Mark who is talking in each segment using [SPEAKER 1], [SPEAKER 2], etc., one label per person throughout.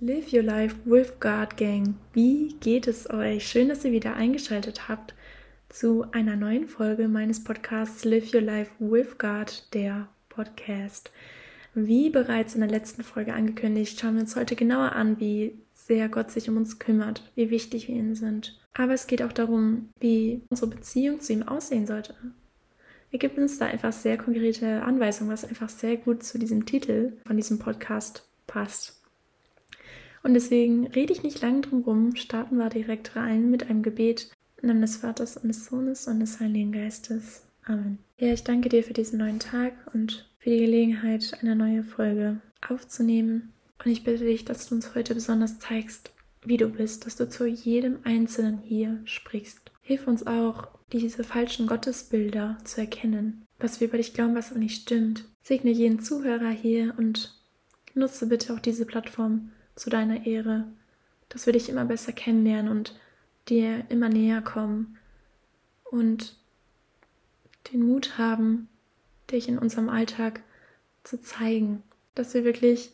[SPEAKER 1] Live Your Life with God Gang. Wie geht es euch? Schön, dass ihr wieder eingeschaltet habt zu einer neuen Folge meines Podcasts Live Your Life with God, der Podcast. Wie bereits in der letzten Folge angekündigt, schauen wir uns heute genauer an, wie sehr Gott sich um uns kümmert, wie wichtig wir ihm sind. Aber es geht auch darum, wie unsere Beziehung zu ihm aussehen sollte. Er gibt uns da einfach sehr konkrete Anweisungen, was einfach sehr gut zu diesem Titel von diesem Podcast passt. Und deswegen rede ich nicht lange drum rum, starten wir direkt rein mit einem Gebet im Namen des Vaters und des Sohnes und des Heiligen Geistes. Amen. Ja, ich danke dir für diesen neuen Tag und für die Gelegenheit, eine neue Folge aufzunehmen. Und ich bitte dich, dass du uns heute besonders zeigst, wie du bist, dass du zu jedem Einzelnen hier sprichst. Hilf uns auch, diese falschen Gottesbilder zu erkennen, was wir über dich glauben, was aber nicht stimmt. Segne jeden Zuhörer hier und nutze bitte auch diese Plattform, zu deiner Ehre, dass wir dich immer besser kennenlernen und dir immer näher kommen und den Mut haben, dich in unserem Alltag zu zeigen, dass wir wirklich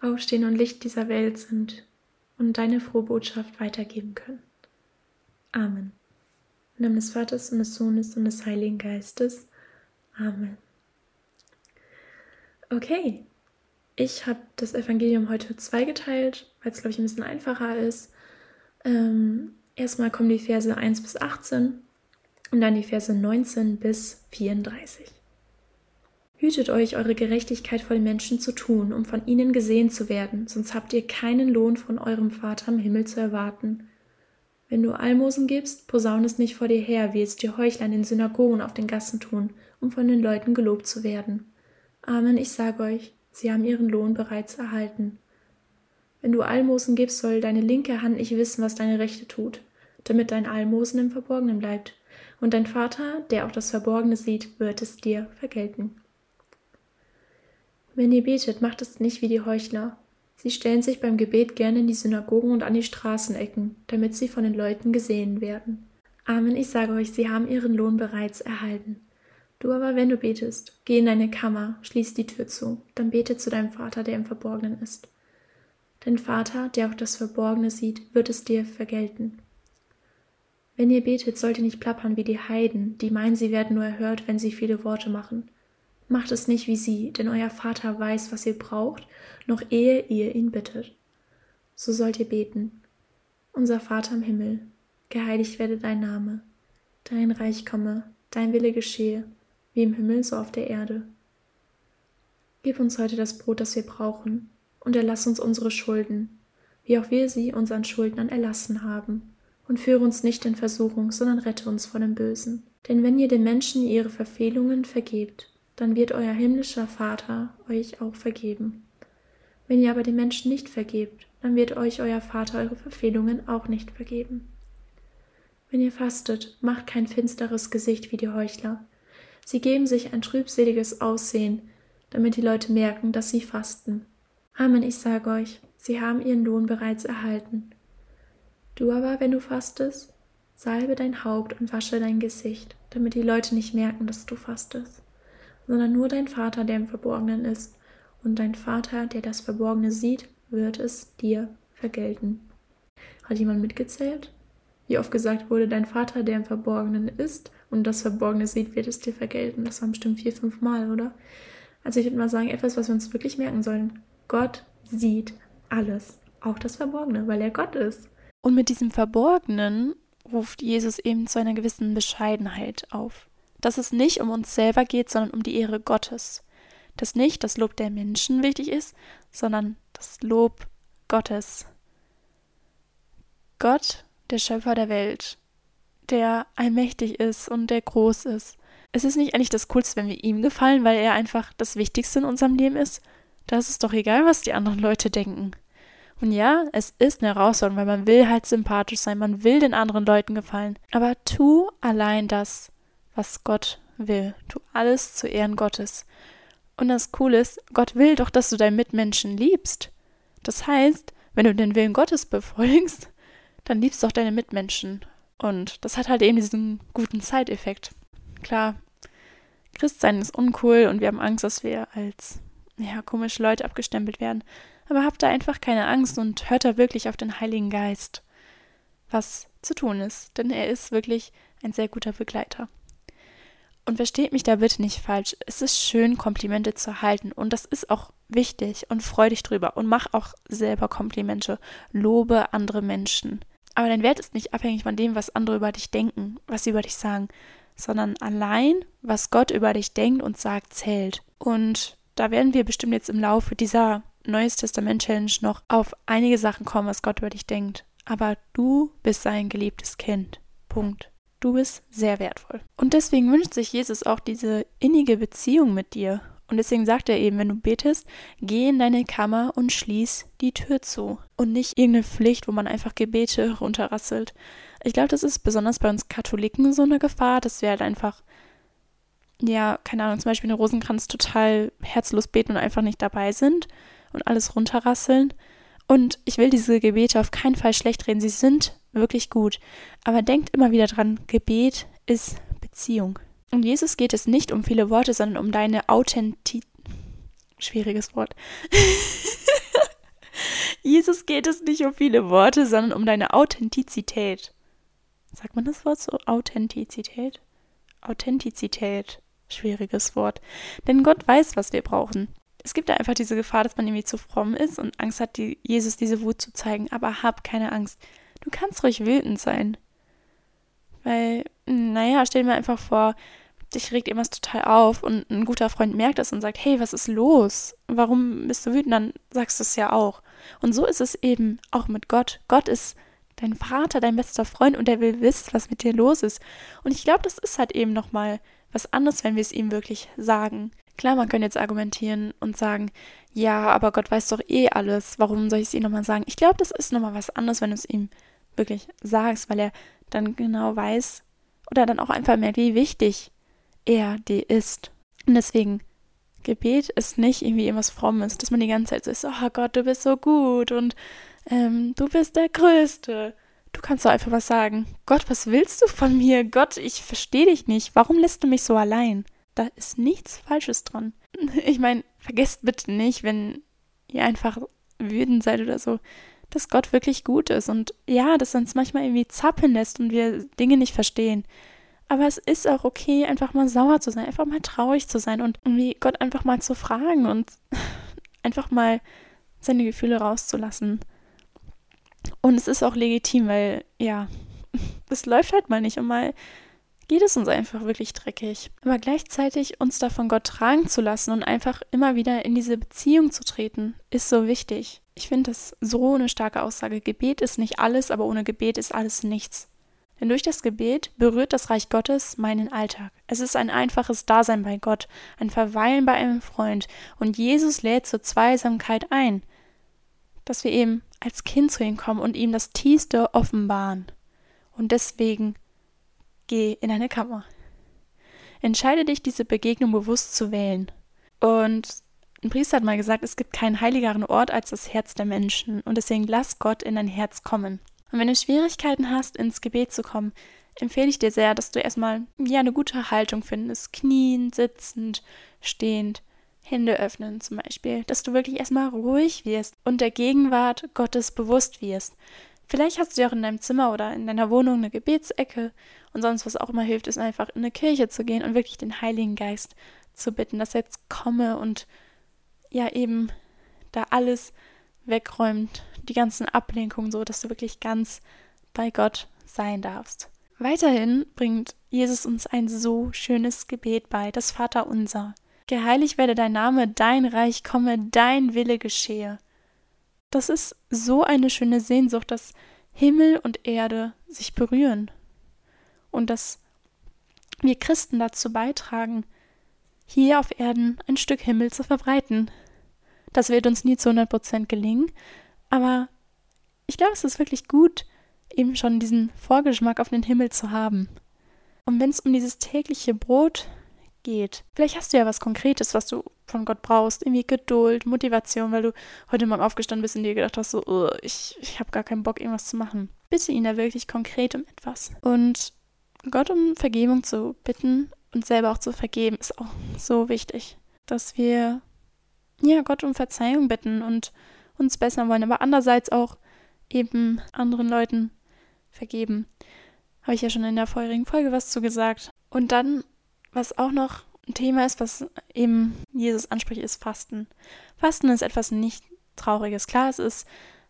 [SPEAKER 1] aufstehen und Licht dieser Welt sind und deine frohe Botschaft weitergeben können. Amen. Im Namen des Vaters und des Sohnes und des Heiligen Geistes. Amen. Okay, ich habe das Evangelium heute zweigeteilt, weil es, glaube ich, ein bisschen einfacher ist. Ähm, erstmal kommen die Verse 1 bis 18 und dann die Verse 19 bis 34. Hütet euch, eure Gerechtigkeit vor den Menschen zu tun, um von ihnen gesehen zu werden, sonst habt ihr keinen Lohn von eurem Vater im Himmel zu erwarten. Wenn du Almosen gibst, posaun es nicht vor dir her, wie es die Heuchler in den Synagogen auf den Gassen tun, um von den Leuten gelobt zu werden. Amen, ich sage euch, Sie haben ihren Lohn bereits erhalten. Wenn du Almosen gibst, soll deine linke Hand nicht wissen, was deine rechte tut, damit dein Almosen im Verborgenen bleibt. Und dein Vater, der auch das Verborgene sieht, wird es dir vergelten. Wenn ihr betet, macht es nicht wie die Heuchler. Sie stellen sich beim Gebet gerne in die Synagogen und an die Straßenecken, damit sie von den Leuten gesehen werden. Amen, ich sage euch, sie haben ihren Lohn bereits erhalten. Du aber, wenn du betest, geh in deine Kammer, schließ die Tür zu, dann bete zu deinem Vater, der im Verborgenen ist. Dein Vater, der auch das Verborgene sieht, wird es dir vergelten. Wenn ihr betet, sollt ihr nicht plappern wie die Heiden, die meinen, sie werden nur erhört, wenn sie viele Worte machen. Macht es nicht wie sie, denn euer Vater weiß, was ihr braucht, noch ehe ihr ihn bittet. So sollt ihr beten. Unser Vater im Himmel, geheiligt werde dein Name, dein Reich komme, dein Wille geschehe wie im Himmel so auf der Erde. Gib uns heute das Brot, das wir brauchen, und erlass uns unsere Schulden, wie auch wir sie unseren Schuldnern erlassen haben. Und führe uns nicht in Versuchung, sondern rette uns vor dem Bösen. Denn wenn ihr den Menschen ihre Verfehlungen vergebt, dann wird euer himmlischer Vater euch auch vergeben. Wenn ihr aber den Menschen nicht vergebt, dann wird euch euer Vater eure Verfehlungen auch nicht vergeben. Wenn ihr fastet, macht kein finsteres Gesicht wie die Heuchler, Sie geben sich ein trübseliges Aussehen, damit die Leute merken, dass sie fasten. Amen, ich sage euch, sie haben ihren Lohn bereits erhalten. Du aber, wenn du fastest, salbe dein Haupt und wasche dein Gesicht, damit die Leute nicht merken, dass du fastest, sondern nur dein Vater, der im Verborgenen ist, und dein Vater, der das Verborgene sieht, wird es dir vergelten. Hat jemand mitgezählt? Wie oft gesagt wurde, dein Vater, der im Verborgenen ist und das Verborgene sieht, wird es dir vergelten. Das waren bestimmt vier, fünf Mal, oder? Also ich würde mal sagen, etwas, was wir uns wirklich merken sollen. Gott sieht alles, auch das Verborgene, weil er Gott ist.
[SPEAKER 2] Und mit diesem Verborgenen ruft Jesus eben zu einer gewissen Bescheidenheit auf. Dass es nicht um uns selber geht, sondern um die Ehre Gottes. Dass nicht das Lob der Menschen wichtig ist, sondern das Lob Gottes. Gott der Schöpfer der Welt, der allmächtig ist und der groß ist. Es ist nicht eigentlich das Coolste, wenn wir ihm gefallen, weil er einfach das Wichtigste in unserem Leben ist. Da ist doch egal, was die anderen Leute denken. Und ja, es ist eine Herausforderung, weil man will halt sympathisch sein, man will den anderen Leuten gefallen. Aber tu allein das, was Gott will. Tu alles zu Ehren Gottes. Und das Coole ist, Gott will doch, dass du deinen Mitmenschen liebst. Das heißt, wenn du den Willen Gottes befolgst, dann liebst doch deine Mitmenschen. Und das hat halt eben diesen guten Side-Effekt. Klar, Christsein ist uncool und wir haben Angst, dass wir als ja, komische Leute abgestempelt werden. Aber habt da einfach keine Angst und hört da wirklich auf den Heiligen Geist, was zu tun ist, denn er ist wirklich ein sehr guter Begleiter. Und versteht mich da bitte nicht falsch. Es ist schön, Komplimente zu erhalten und das ist auch wichtig und freu dich drüber und mach auch selber Komplimente. Lobe andere Menschen. Aber dein Wert ist nicht abhängig von dem, was andere über dich denken, was sie über dich sagen, sondern allein, was Gott über dich denkt und sagt, zählt. Und da werden wir bestimmt jetzt im Laufe dieser Neues Testament Challenge noch auf einige Sachen kommen, was Gott über dich denkt. Aber du bist sein geliebtes Kind. Punkt. Du bist sehr wertvoll. Und deswegen wünscht sich Jesus auch diese innige Beziehung mit dir. Und deswegen sagt er eben, wenn du betest, geh in deine Kammer und schließ die Tür zu. Und nicht irgendeine Pflicht, wo man einfach Gebete runterrasselt. Ich glaube, das ist besonders bei uns Katholiken so eine Gefahr, dass wir halt einfach, ja, keine Ahnung, zum Beispiel einen Rosenkranz total herzlos beten und einfach nicht dabei sind und alles runterrasseln. Und ich will diese Gebete auf keinen Fall schlecht reden. Sie sind wirklich gut. Aber denkt immer wieder dran, Gebet ist Beziehung. Und Jesus geht es nicht um viele Worte, sondern um deine Authentizität. Schwieriges Wort. Jesus geht es nicht um viele Worte, sondern um deine Authentizität. Sagt man das Wort so? Authentizität? Authentizität. Schwieriges Wort. Denn Gott weiß, was wir brauchen es gibt da einfach diese Gefahr, dass man irgendwie zu fromm ist und Angst hat, die, Jesus diese Wut zu zeigen. Aber hab keine Angst. Du kannst ruhig wütend sein. Weil, naja, stell dir einfach vor, dich regt irgendwas total auf und ein guter Freund merkt das und sagt, hey, was ist los? Warum bist du wütend? Dann sagst du es ja auch. Und so ist es eben auch mit Gott. Gott ist dein Vater, dein bester Freund und er will wissen, was mit dir los ist. Und ich glaube, das ist halt eben nochmal was anderes, wenn wir es ihm wirklich sagen. Klar, man könnte jetzt argumentieren und sagen, ja, aber Gott weiß doch eh alles, warum soll ich es ihm nochmal sagen? Ich glaube, das ist nochmal was anderes, wenn du es ihm wirklich sagst, weil er dann genau weiß oder dann auch einfach merkt, wie wichtig er dir ist. Und deswegen, Gebet ist nicht irgendwie irgendwas Frommes, dass man die ganze Zeit so ist, oh Gott, du bist so gut und ähm, du bist der Größte. Du kannst doch einfach was sagen. Gott, was willst du von mir? Gott, ich verstehe dich nicht. Warum lässt du mich so allein? Da ist nichts Falsches dran. Ich meine, vergesst bitte nicht, wenn ihr einfach wütend seid oder so, dass Gott wirklich gut ist. Und ja, dass er uns manchmal irgendwie zappeln lässt und wir Dinge nicht verstehen. Aber es ist auch okay, einfach mal sauer zu sein, einfach mal traurig zu sein und irgendwie Gott einfach mal zu fragen und einfach mal seine Gefühle rauszulassen. Und es ist auch legitim, weil ja, es läuft halt mal nicht und mal geht es uns einfach wirklich dreckig. Aber gleichzeitig uns davon Gott tragen zu lassen und einfach immer wieder in diese Beziehung zu treten, ist so wichtig. Ich finde das so eine starke Aussage. Gebet ist nicht alles, aber ohne Gebet ist alles nichts. Denn durch das Gebet berührt das Reich Gottes meinen Alltag. Es ist ein einfaches Dasein bei Gott, ein Verweilen bei einem Freund. Und Jesus lädt zur Zweisamkeit ein, dass wir eben als Kind zu ihm kommen und ihm das Tiefste offenbaren. Und deswegen Geh in eine Kammer. Entscheide dich, diese Begegnung bewusst zu wählen. Und ein Priester hat mal gesagt, es gibt keinen heiligeren Ort als das Herz der Menschen. Und deswegen lass Gott in dein Herz kommen. Und wenn du Schwierigkeiten hast, ins Gebet zu kommen, empfehle ich dir sehr, dass du erstmal ja eine gute Haltung findest. Knien, sitzend, stehend, Hände öffnen zum Beispiel. Dass du wirklich erstmal ruhig wirst und der Gegenwart Gottes bewusst wirst. Vielleicht hast du ja auch in deinem Zimmer oder in deiner Wohnung eine Gebetsecke und sonst was auch immer hilft, ist einfach in eine Kirche zu gehen und wirklich den Heiligen Geist zu bitten, dass er jetzt komme und ja eben da alles wegräumt, die ganzen Ablenkungen so, dass du wirklich ganz bei Gott sein darfst. Weiterhin bringt Jesus uns ein so schönes Gebet bei, das Vaterunser. Geheiligt werde dein Name, dein Reich komme, dein Wille geschehe. Das ist so eine schöne Sehnsucht, dass Himmel und Erde sich berühren und dass wir Christen dazu beitragen, hier auf Erden ein Stück Himmel zu verbreiten. Das wird uns nie zu 100 Prozent gelingen, aber ich glaube, es ist wirklich gut, eben schon diesen Vorgeschmack auf den Himmel zu haben. Und wenn es um dieses tägliche Brot geht. Vielleicht hast du ja was Konkretes, was du von Gott brauchst. Irgendwie Geduld, Motivation, weil du heute Morgen aufgestanden bist und dir gedacht hast, so, oh, ich, ich habe gar keinen Bock, irgendwas zu machen. bitte ihn da wirklich konkret um etwas. Und Gott um Vergebung zu bitten und selber auch zu vergeben, ist auch so wichtig, dass wir ja Gott um Verzeihung bitten und uns bessern wollen, aber andererseits auch eben anderen Leuten vergeben. Habe ich ja schon in der vorherigen Folge was zu gesagt. Und dann, was auch noch ein Thema ist, was eben Jesus anspricht, ist Fasten. Fasten ist etwas nicht Trauriges. Klar, es ist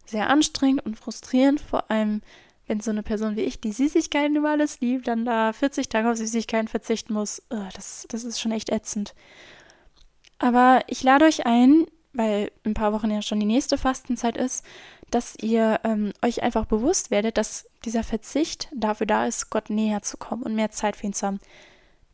[SPEAKER 2] sehr anstrengend und frustrierend, vor allem wenn so eine Person wie ich, die Süßigkeiten über alles liebt, dann da 40 Tage auf Süßigkeiten verzichten muss. Das, das ist schon echt ätzend. Aber ich lade euch ein, weil in ein paar Wochen ja schon die nächste Fastenzeit ist, dass ihr ähm, euch einfach bewusst werdet, dass dieser Verzicht dafür da ist, Gott näher zu kommen und mehr Zeit für ihn zu haben.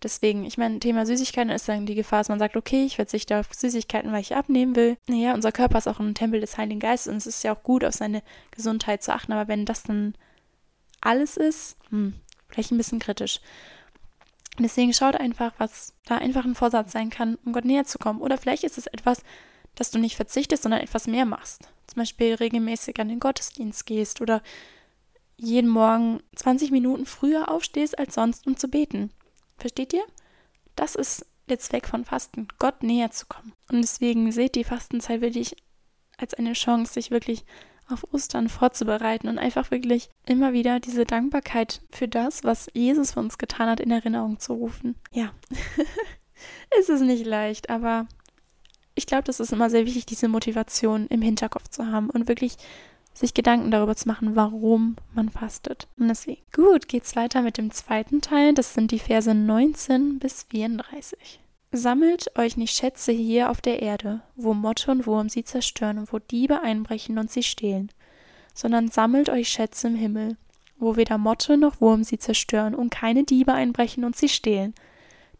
[SPEAKER 2] Deswegen, ich meine, Thema Süßigkeiten ist dann die Gefahr, dass man sagt, okay, ich verzichte auf Süßigkeiten, weil ich abnehmen will. Naja, unser Körper ist auch ein Tempel des Heiligen Geistes und es ist ja auch gut, auf seine Gesundheit zu achten. Aber wenn das dann alles ist, hm, vielleicht ein bisschen kritisch. Deswegen schaut einfach, was da einfach ein Vorsatz sein kann, um Gott näher zu kommen. Oder vielleicht ist es etwas, dass du nicht verzichtest, sondern etwas mehr machst. Zum Beispiel regelmäßig an den Gottesdienst gehst oder jeden Morgen 20 Minuten früher aufstehst als sonst, um zu beten. Versteht ihr? Das ist der Zweck von Fasten, Gott näher zu kommen. Und deswegen seht die Fastenzeit wirklich als eine Chance, sich wirklich auf Ostern vorzubereiten und einfach wirklich immer wieder diese Dankbarkeit für das, was Jesus für uns getan hat, in Erinnerung zu rufen. Ja, es ist nicht leicht, aber ich glaube, das ist immer sehr wichtig, diese Motivation im Hinterkopf zu haben und wirklich sich Gedanken darüber zu machen, warum man fastet. Und deswegen. Gut, geht's weiter mit dem zweiten Teil. Das sind die Verse 19 bis 34. Sammelt euch nicht Schätze hier auf der Erde, wo Motte und Wurm sie zerstören und wo Diebe einbrechen und sie stehlen, sondern sammelt euch Schätze im Himmel, wo weder Motte noch Wurm sie zerstören und keine Diebe einbrechen und sie stehlen.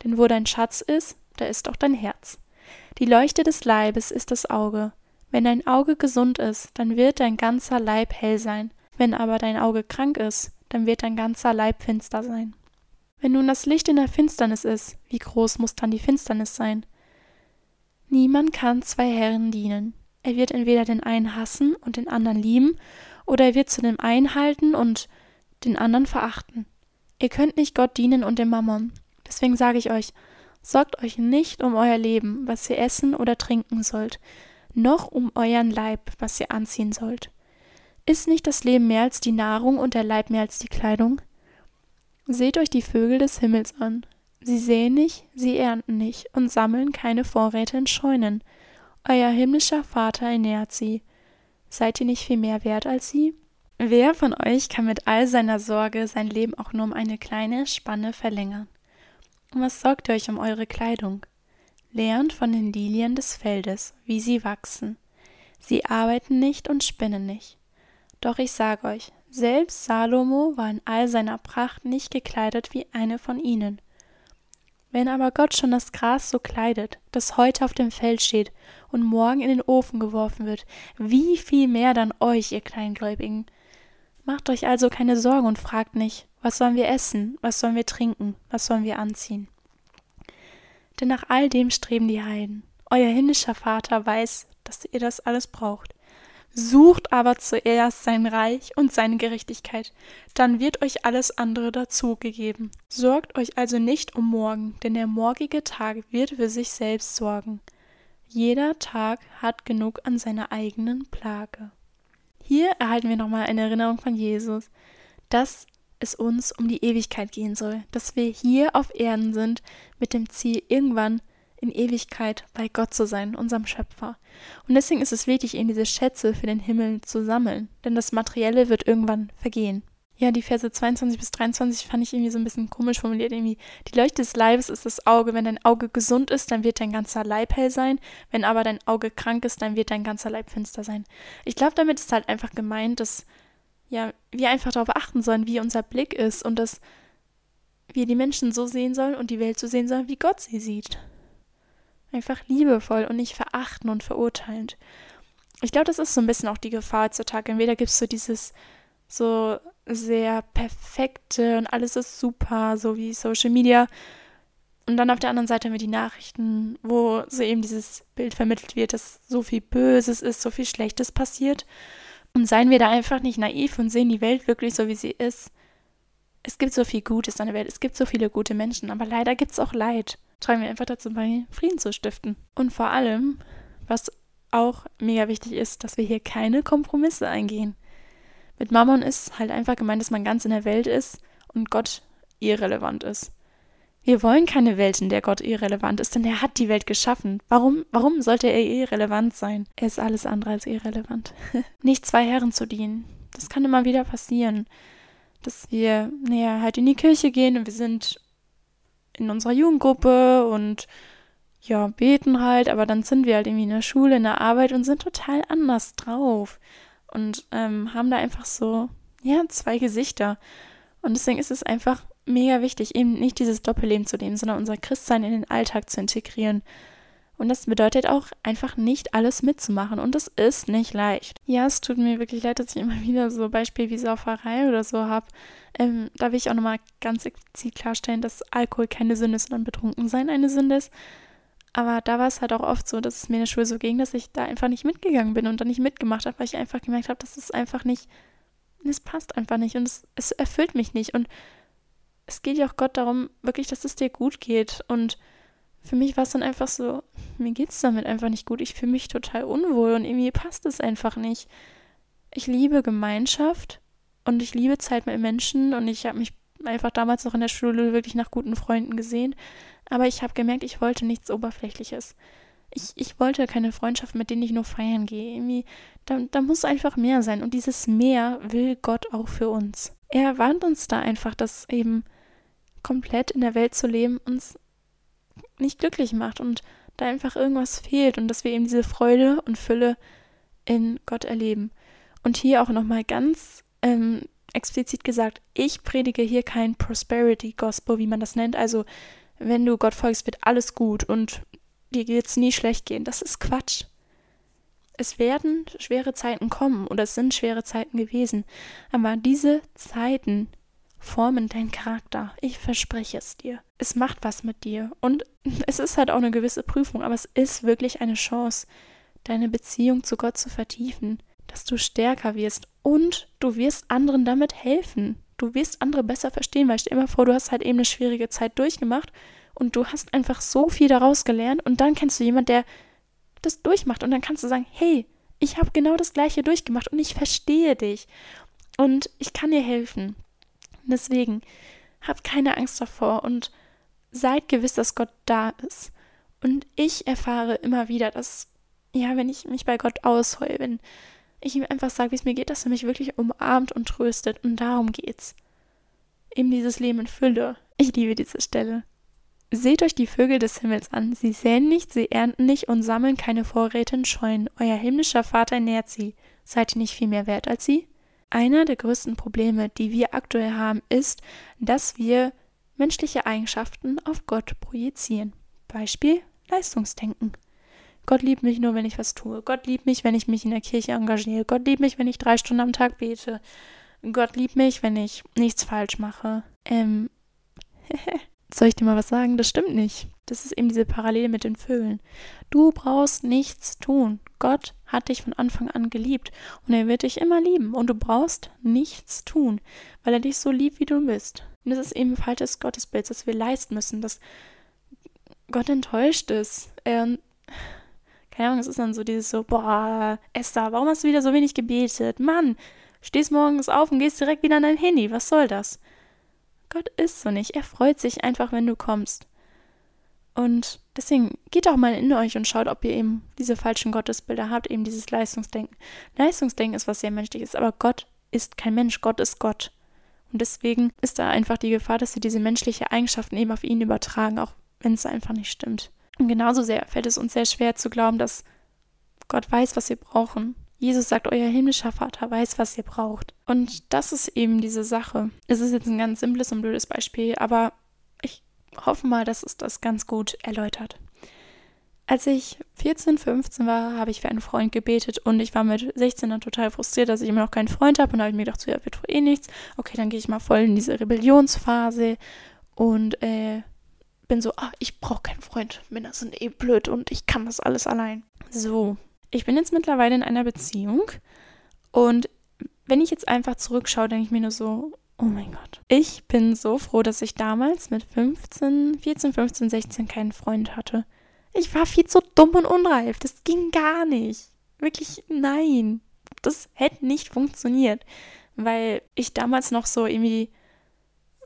[SPEAKER 2] Denn wo dein Schatz ist, da ist auch dein Herz. Die Leuchte des Leibes ist das Auge. Wenn dein Auge gesund ist, dann wird dein ganzer Leib hell sein. Wenn aber dein Auge krank ist, dann wird dein ganzer Leib finster sein. Wenn nun das Licht in der Finsternis ist, wie groß muss dann die Finsternis sein? Niemand kann zwei Herren dienen. Er wird entweder den einen hassen und den anderen lieben, oder er wird zu dem einen halten und den anderen verachten. Ihr könnt nicht Gott dienen und dem Mammon. Deswegen sage ich euch, sorgt euch nicht um euer Leben, was ihr essen oder trinken sollt, noch um euren Leib, was ihr anziehen sollt. Ist nicht das Leben mehr als die Nahrung und der Leib mehr als die Kleidung? Seht euch die Vögel des Himmels an. Sie säen nicht, sie ernten nicht und sammeln keine Vorräte in Scheunen. Euer himmlischer Vater ernährt sie. Seid ihr nicht viel mehr wert als sie? Wer von euch kann mit all seiner Sorge sein Leben auch nur um eine kleine Spanne verlängern? Und was sorgt ihr euch um eure Kleidung? Lernt von den Lilien des Feldes, wie sie wachsen. Sie arbeiten nicht und spinnen nicht. Doch ich sage euch, selbst Salomo war in all seiner Pracht nicht gekleidet wie eine von ihnen. Wenn aber Gott schon das Gras so kleidet, das heute auf dem Feld steht und morgen in den Ofen geworfen wird, wie viel mehr dann euch, ihr Kleingläubigen? Macht euch also keine Sorgen und fragt nicht, was sollen wir essen, was sollen wir trinken, was sollen wir anziehen. Denn nach all dem streben die Heiden. Euer himmlischer Vater weiß, dass ihr das alles braucht. Sucht aber zuerst sein Reich und seine Gerechtigkeit, dann wird euch alles andere dazugegeben. Sorgt euch also nicht um morgen, denn der morgige Tag wird für sich selbst sorgen. Jeder Tag hat genug an seiner eigenen Plage. Hier erhalten wir nochmal eine Erinnerung von Jesus, dass es uns um die Ewigkeit gehen soll, dass wir hier auf Erden sind mit dem Ziel, irgendwann in Ewigkeit bei Gott zu sein, unserem Schöpfer. Und deswegen ist es wichtig, eben diese Schätze für den Himmel zu sammeln, denn das Materielle wird irgendwann vergehen. Ja, die Verse 22 bis 23 fand ich irgendwie so ein bisschen komisch formuliert. Irgendwie, die Leuchte des Leibes ist das Auge. Wenn dein Auge gesund ist, dann wird dein ganzer Leib hell sein. Wenn aber dein Auge krank ist, dann wird dein ganzer Leib finster sein. Ich glaube, damit ist halt einfach gemeint, dass ja, wir einfach darauf achten sollen, wie unser Blick ist und dass wir die Menschen so sehen sollen und die Welt so sehen sollen, wie Gott sie sieht. Einfach liebevoll und nicht verachten und verurteilend. Ich glaube, das ist so ein bisschen auch die Gefahr heutzutage. Entweder gibt es so dieses so sehr perfekte und alles ist super, so wie Social Media. Und dann auf der anderen Seite haben wir die Nachrichten, wo so eben dieses Bild vermittelt wird, dass so viel Böses ist, so viel Schlechtes passiert. Und seien wir da einfach nicht naiv und sehen die Welt wirklich so, wie sie ist. Es gibt so viel Gutes in der Welt, es gibt so viele gute Menschen, aber leider gibt es auch Leid. Tragen wir einfach dazu bei, Frieden zu stiften. Und vor allem, was auch mega wichtig ist, dass wir hier keine Kompromisse eingehen. Mit Mammon ist halt einfach gemeint, dass man ganz in der Welt ist und Gott irrelevant ist. Wir wollen keine Welt, in der Gott irrelevant ist, denn er hat die Welt geschaffen. Warum, warum sollte er irrelevant sein? Er ist alles andere als irrelevant. Nicht zwei Herren zu dienen. Das kann immer wieder passieren. Dass wir näher halt in die Kirche gehen und wir sind in unserer Jugendgruppe und ja, beten halt, aber dann sind wir halt irgendwie in der Schule, in der Arbeit und sind total anders drauf. Und ähm, haben da einfach so, ja, zwei Gesichter. Und deswegen ist es einfach mega wichtig, eben nicht dieses Doppelleben zu leben, sondern unser Christsein in den Alltag zu integrieren. Und das bedeutet auch einfach nicht alles mitzumachen. Und es ist nicht leicht. Ja, es tut mir wirklich leid, dass ich immer wieder so Beispiele wie Sauferei oder so habe. Ähm, da will ich auch nochmal ganz explizit klarstellen, dass Alkohol keine Sünde ist, sondern Betrunkensein eine Sünde ist. Aber da war es halt auch oft so, dass es mir in der Schule so ging, dass ich da einfach nicht mitgegangen bin und da nicht mitgemacht habe, weil ich einfach gemerkt habe, dass es einfach nicht, es passt einfach nicht und es, es erfüllt mich nicht. Und es geht ja auch Gott darum, wirklich, dass es dir gut geht. Und für mich war es dann einfach so, mir geht es damit einfach nicht gut. Ich fühle mich total unwohl und irgendwie passt es einfach nicht. Ich liebe Gemeinschaft und ich liebe Zeit mit Menschen und ich habe mich einfach damals noch in der Schule wirklich nach guten Freunden gesehen. Aber ich habe gemerkt, ich wollte nichts Oberflächliches. Ich, ich wollte keine Freundschaft, mit denen ich nur feiern gehe. Irgendwie, da, da muss einfach mehr sein. Und dieses Mehr will Gott auch für uns. Er warnt uns da einfach, dass eben komplett in der Welt zu leben uns nicht glücklich macht und da einfach irgendwas fehlt und dass wir eben diese Freude und Fülle in Gott erleben. Und hier auch nochmal ganz ähm, explizit gesagt, ich predige hier kein Prosperity Gospel, wie man das nennt. Also, wenn du Gott folgst, wird alles gut und dir wird es nie schlecht gehen. Das ist Quatsch. Es werden schwere Zeiten kommen oder es sind schwere Zeiten gewesen. Aber diese Zeiten formen deinen Charakter. Ich verspreche es dir. Es macht was mit dir. Und es ist halt auch eine gewisse Prüfung, aber es ist wirklich eine Chance, deine Beziehung zu Gott zu vertiefen, dass du stärker wirst und du wirst anderen damit helfen. Du wirst andere besser verstehen, weil stell dir immer vor, du hast halt eben eine schwierige Zeit durchgemacht und du hast einfach so viel daraus gelernt und dann kennst du jemanden, der das durchmacht und dann kannst du sagen, hey, ich habe genau das gleiche durchgemacht und ich verstehe dich und ich kann dir helfen. Deswegen habt keine Angst davor und seid gewiss, dass Gott da ist. Und ich erfahre immer wieder, dass, ja, wenn ich mich bei Gott ausheule, wenn ich ihm einfach sage, wie es mir geht, dass er mich wirklich umarmt und tröstet. Und darum geht's. Eben dieses Leben in Fülle. Ich liebe diese Stelle. Seht euch die Vögel des Himmels an. Sie säen nicht, sie ernten nicht und sammeln keine Vorräte in Scheunen. Euer himmlischer Vater ernährt sie. Seid ihr nicht viel mehr wert als sie? Einer der größten Probleme, die wir aktuell haben, ist, dass wir menschliche Eigenschaften auf Gott projizieren. Beispiel Leistungsdenken. Gott liebt mich nur, wenn ich was tue. Gott liebt mich, wenn ich mich in der Kirche engagiere. Gott liebt mich, wenn ich drei Stunden am Tag bete. Gott liebt mich, wenn ich nichts falsch mache. Ähm, soll ich dir mal was sagen? Das stimmt nicht. Das ist eben diese Parallele mit den Vögeln. Du brauchst nichts tun. Gott hat dich von Anfang an geliebt und er wird dich immer lieben und du brauchst nichts tun, weil er dich so liebt, wie du bist. Und das ist eben falsches Gottesbild, dass wir leisten müssen, dass Gott enttäuscht ist. Er, keine Ahnung, es ist dann so dieses so, boah, Esther, warum hast du wieder so wenig gebetet? Mann, stehst morgens auf und gehst direkt wieder an dein Handy, was soll das? Gott ist so nicht, er freut sich einfach, wenn du kommst. Und deswegen geht auch mal in euch und schaut, ob ihr eben diese falschen Gottesbilder habt, eben dieses Leistungsdenken. Leistungsdenken ist was sehr menschliches, aber Gott ist kein Mensch, Gott ist Gott. Und deswegen ist da einfach die Gefahr, dass sie diese menschlichen Eigenschaften eben auf ihn übertragen, auch wenn es einfach nicht stimmt. Und genauso sehr fällt es uns sehr schwer zu glauben, dass Gott weiß, was wir brauchen. Jesus sagt, euer himmlischer Vater weiß, was ihr braucht. Und das ist eben diese Sache. Es ist jetzt ein ganz simples und blödes Beispiel, aber hoffe mal, dass es das ganz gut erläutert. Als ich 14, 15 war, habe ich für einen Freund gebetet und ich war mit 16 dann total frustriert, dass ich immer noch keinen Freund habe und habe ich mir gedacht, so ja, wird doch eh nichts. Okay, dann gehe ich mal voll in diese Rebellionsphase und äh, bin so, ah, ich brauche keinen Freund. Männer sind eh blöd und ich kann das alles allein. So, ich bin jetzt mittlerweile in einer Beziehung Und wenn ich jetzt einfach zurückschaue, denke ich mir nur so, oh mein Gott. Ich bin so froh, dass ich damals mit 15, 14, 15, 16 keinen Freund hatte. Ich war viel zu dumm und unreif. Das ging gar nicht. Wirklich, nein. Das hätte nicht funktioniert, weil ich damals noch so irgendwie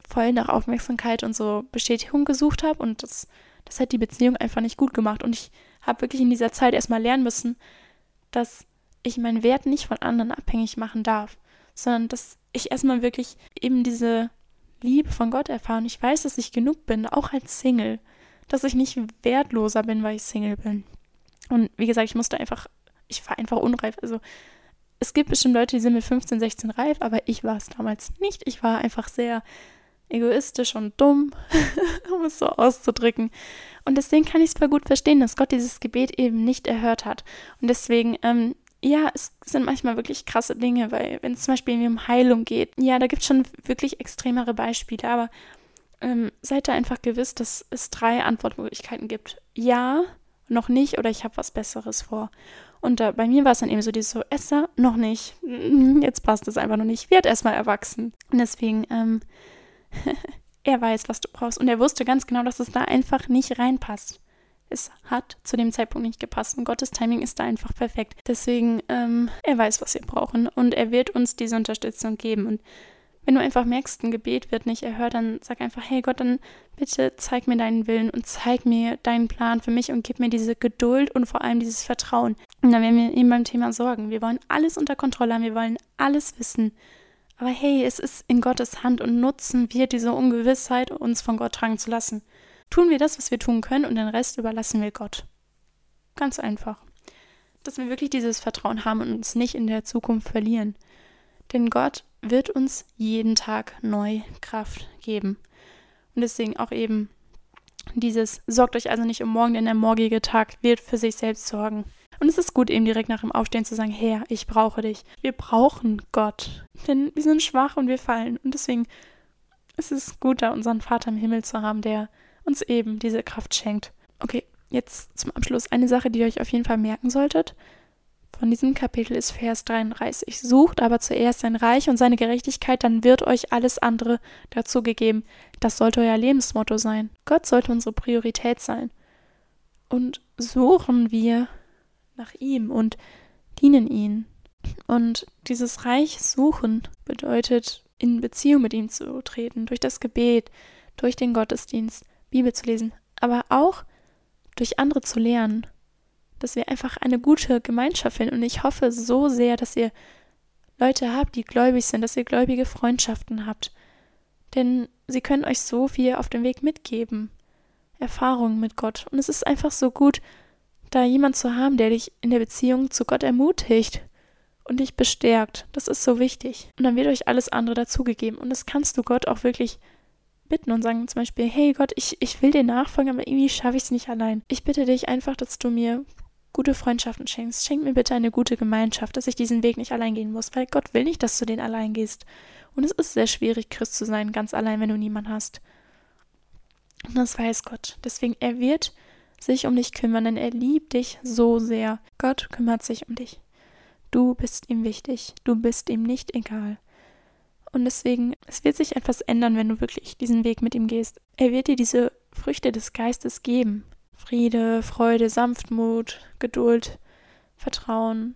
[SPEAKER 2] voll nach Aufmerksamkeit und so Bestätigung gesucht habe und das, das hat die Beziehung einfach nicht gut gemacht. Und ich habe wirklich in dieser Zeit erstmal lernen müssen, dass ich meinen Wert nicht von anderen abhängig machen darf, sondern dass ich erstmal wirklich eben diese Liebe von Gott erfahre und ich weiß, dass ich genug bin, auch als Single, dass ich nicht wertloser bin, weil ich Single bin. Und wie gesagt, ich musste einfach, ich war einfach unreif. Also es gibt bestimmt Leute, die sind mit 15, 16 reif, aber ich war es damals nicht. Ich war einfach sehr egoistisch und dumm, um es so auszudrücken. Und deswegen kann ich es voll gut verstehen, dass Gott dieses Gebet eben nicht erhört hat. Und deswegen ähm, ja, es sind manchmal wirklich krasse Dinge, weil wenn es zum Beispiel um Heilung geht, ja, da gibt es schon wirklich extremere Beispiele, aber ähm, seid da einfach gewiss, dass es drei Antwortmöglichkeiten gibt. Ja, noch nicht oder ich habe was Besseres vor. Und äh, bei mir war es dann eben so dieses so, Esser, noch nicht. Jetzt passt es einfach noch nicht. Wird erstmal erwachsen. Und deswegen, ähm, er weiß, was du brauchst. Und er wusste ganz genau, dass es da einfach nicht reinpasst es hat zu dem Zeitpunkt nicht gepasst und Gottes Timing ist da einfach perfekt. Deswegen, ähm, er weiß, was wir brauchen und er wird uns diese Unterstützung geben. Und wenn du einfach merkst, ein Gebet wird nicht erhört, dann sag einfach, hey Gott, dann bitte zeig mir deinen Willen und zeig mir deinen Plan für mich und gib mir diese Geduld und vor allem dieses Vertrauen. Und dann werden wir eben beim Thema Sorgen. Wir wollen alles unter Kontrolle haben, wir wollen alles wissen. Aber hey, es ist in Gottes Hand und nutzen wir diese Ungewissheit, uns von Gott tragen zu lassen tun wir das, was wir tun können und den Rest überlassen wir Gott. Ganz einfach. Dass wir wirklich dieses Vertrauen haben und uns nicht in der Zukunft verlieren. Denn Gott wird uns jeden Tag neu Kraft geben. Und deswegen auch eben dieses, sorgt euch also nicht um morgen, denn der morgige Tag wird für sich selbst sorgen. Und es ist gut, eben direkt nach dem Aufstehen zu sagen, Herr, ich brauche dich. Wir brauchen Gott. Denn wir sind schwach und wir fallen. Und deswegen ist es gut, da unseren Vater im Himmel zu haben, der uns eben diese Kraft schenkt. Okay, jetzt zum Abschluss eine Sache, die ihr euch auf jeden Fall merken solltet. Von diesem Kapitel ist Vers 33. Sucht aber zuerst sein Reich und seine Gerechtigkeit, dann wird euch alles andere dazu gegeben. Das sollte euer Lebensmotto sein. Gott sollte unsere Priorität sein. Und suchen wir nach ihm und dienen ihm. Und dieses Reich suchen bedeutet, in Beziehung mit ihm zu treten, durch das Gebet, durch den Gottesdienst, Bibel zu lesen, aber auch durch andere zu lernen, dass wir einfach eine gute Gemeinschaft finden. Und ich hoffe so sehr, dass ihr Leute habt, die gläubig sind, dass ihr gläubige Freundschaften habt. Denn sie können euch so viel auf dem Weg mitgeben. Erfahrungen mit Gott. Und es ist einfach so gut, da jemand zu haben, der dich in der Beziehung zu Gott ermutigt und dich bestärkt. Das ist so wichtig. Und dann wird euch alles andere dazugegeben. Und das kannst du Gott auch wirklich bitten und sagen zum Beispiel, hey Gott, ich, ich will dir nachfolgen, aber irgendwie schaffe ich es nicht allein. Ich bitte dich einfach, dass du mir gute Freundschaften schenkst. Schenk mir bitte eine gute Gemeinschaft, dass ich diesen Weg nicht allein gehen muss, weil Gott will nicht, dass du den allein gehst. Und es ist sehr schwierig, Christ zu sein, ganz allein, wenn du niemanden hast. Und das weiß Gott. Deswegen, er wird sich um dich kümmern, denn er liebt dich so sehr. Gott kümmert sich um dich. Du bist ihm wichtig. Du bist ihm nicht egal. Und deswegen, es wird sich etwas ändern, wenn du wirklich diesen Weg mit ihm gehst. Er wird dir diese Früchte des Geistes geben. Friede, Freude, Sanftmut, Geduld, Vertrauen.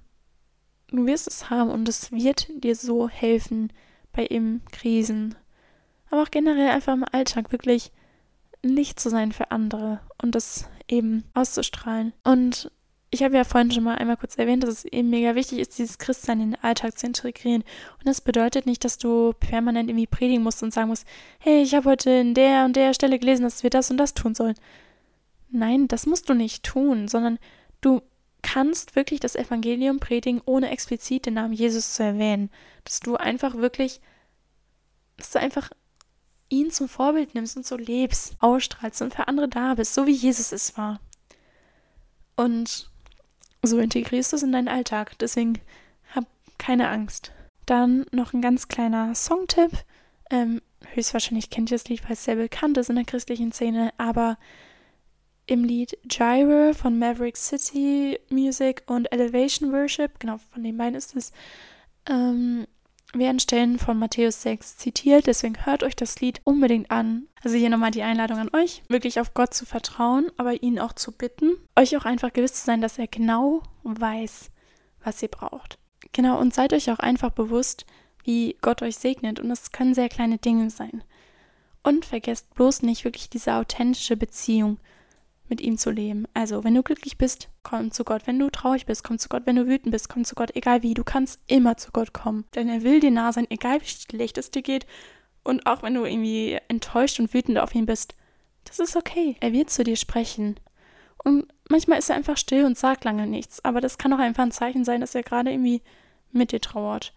[SPEAKER 2] Du wirst es haben und es wird dir so helfen bei eben Krisen. Aber auch generell einfach im Alltag wirklich Licht zu sein für andere und das eben auszustrahlen. Und ich habe ja vorhin schon mal einmal kurz erwähnt, dass es eben mega wichtig ist, dieses Christsein in den Alltag zu integrieren. Und das bedeutet nicht, dass du permanent irgendwie predigen musst und sagen musst, hey, ich habe heute in der und der Stelle gelesen, dass wir das und das tun sollen. Nein, das musst du nicht tun, sondern du kannst wirklich das Evangelium predigen, ohne explizit den Namen Jesus zu erwähnen. Dass du einfach wirklich, dass du einfach ihn zum Vorbild nimmst und so lebst, ausstrahlst und für andere da bist, so wie Jesus es war. Und so integrierst du es in deinen Alltag. Deswegen hab keine Angst. Dann noch ein ganz kleiner Songtipp. Ähm, höchstwahrscheinlich kennt ihr das Lied, weil es sehr bekannt ist in der christlichen Szene, aber im Lied Gyre von Maverick City Music und Elevation Worship, genau von den beiden ist es, ähm, werden Stellen von Matthäus 6 zitiert, deswegen hört euch das Lied unbedingt an. Also hier nochmal die Einladung an euch, wirklich auf Gott zu vertrauen, aber ihn auch zu bitten, euch auch einfach gewiss zu sein, dass er genau weiß, was ihr braucht. Genau, und seid euch auch einfach bewusst, wie Gott euch segnet. Und es können sehr kleine Dinge sein. Und vergesst bloß nicht wirklich diese authentische Beziehung mit ihm zu leben. Also, wenn du glücklich bist, komm zu Gott. Wenn du traurig bist, komm zu Gott. Wenn du wütend bist, komm zu Gott. Egal wie, du kannst immer zu Gott kommen. Denn er will dir nah sein, egal wie schlecht es dir geht. Und auch wenn du irgendwie enttäuscht und wütend auf ihn bist, das ist okay. Er wird zu dir sprechen. Und manchmal ist er einfach still und sagt lange nichts. Aber das kann auch einfach ein Zeichen sein, dass er gerade irgendwie mit dir trauert.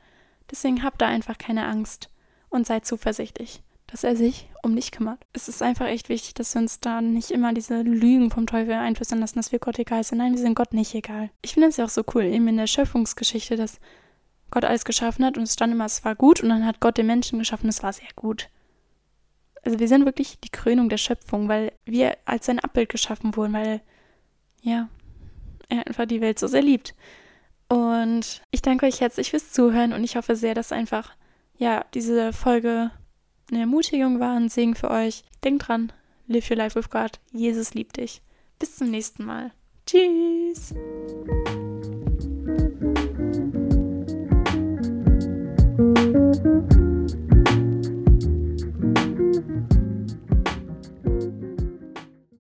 [SPEAKER 2] Deswegen habt da einfach keine Angst und seid zuversichtlich, dass er sich um dich kümmert. Es ist einfach echt wichtig, dass wir uns da nicht immer diese Lügen vom Teufel einflößen lassen, dass wir Gott egal sind. Nein, wir sind Gott nicht egal. Ich finde es ja auch so cool, eben in der Schöpfungsgeschichte, dass Gott alles geschaffen hat und es stand immer, es war gut und dann hat Gott den Menschen geschaffen, es war sehr gut. Also wir sind wirklich die Krönung der Schöpfung, weil wir als sein Abbild geschaffen wurden, weil, ja, er einfach die Welt so sehr liebt. Und ich danke euch herzlich fürs Zuhören und ich hoffe sehr, dass einfach, ja, diese Folge eine Ermutigung war, ein Segen für euch. Denkt dran, live your life with God. Jesus liebt dich. Bis zum nächsten Mal. Tschüss.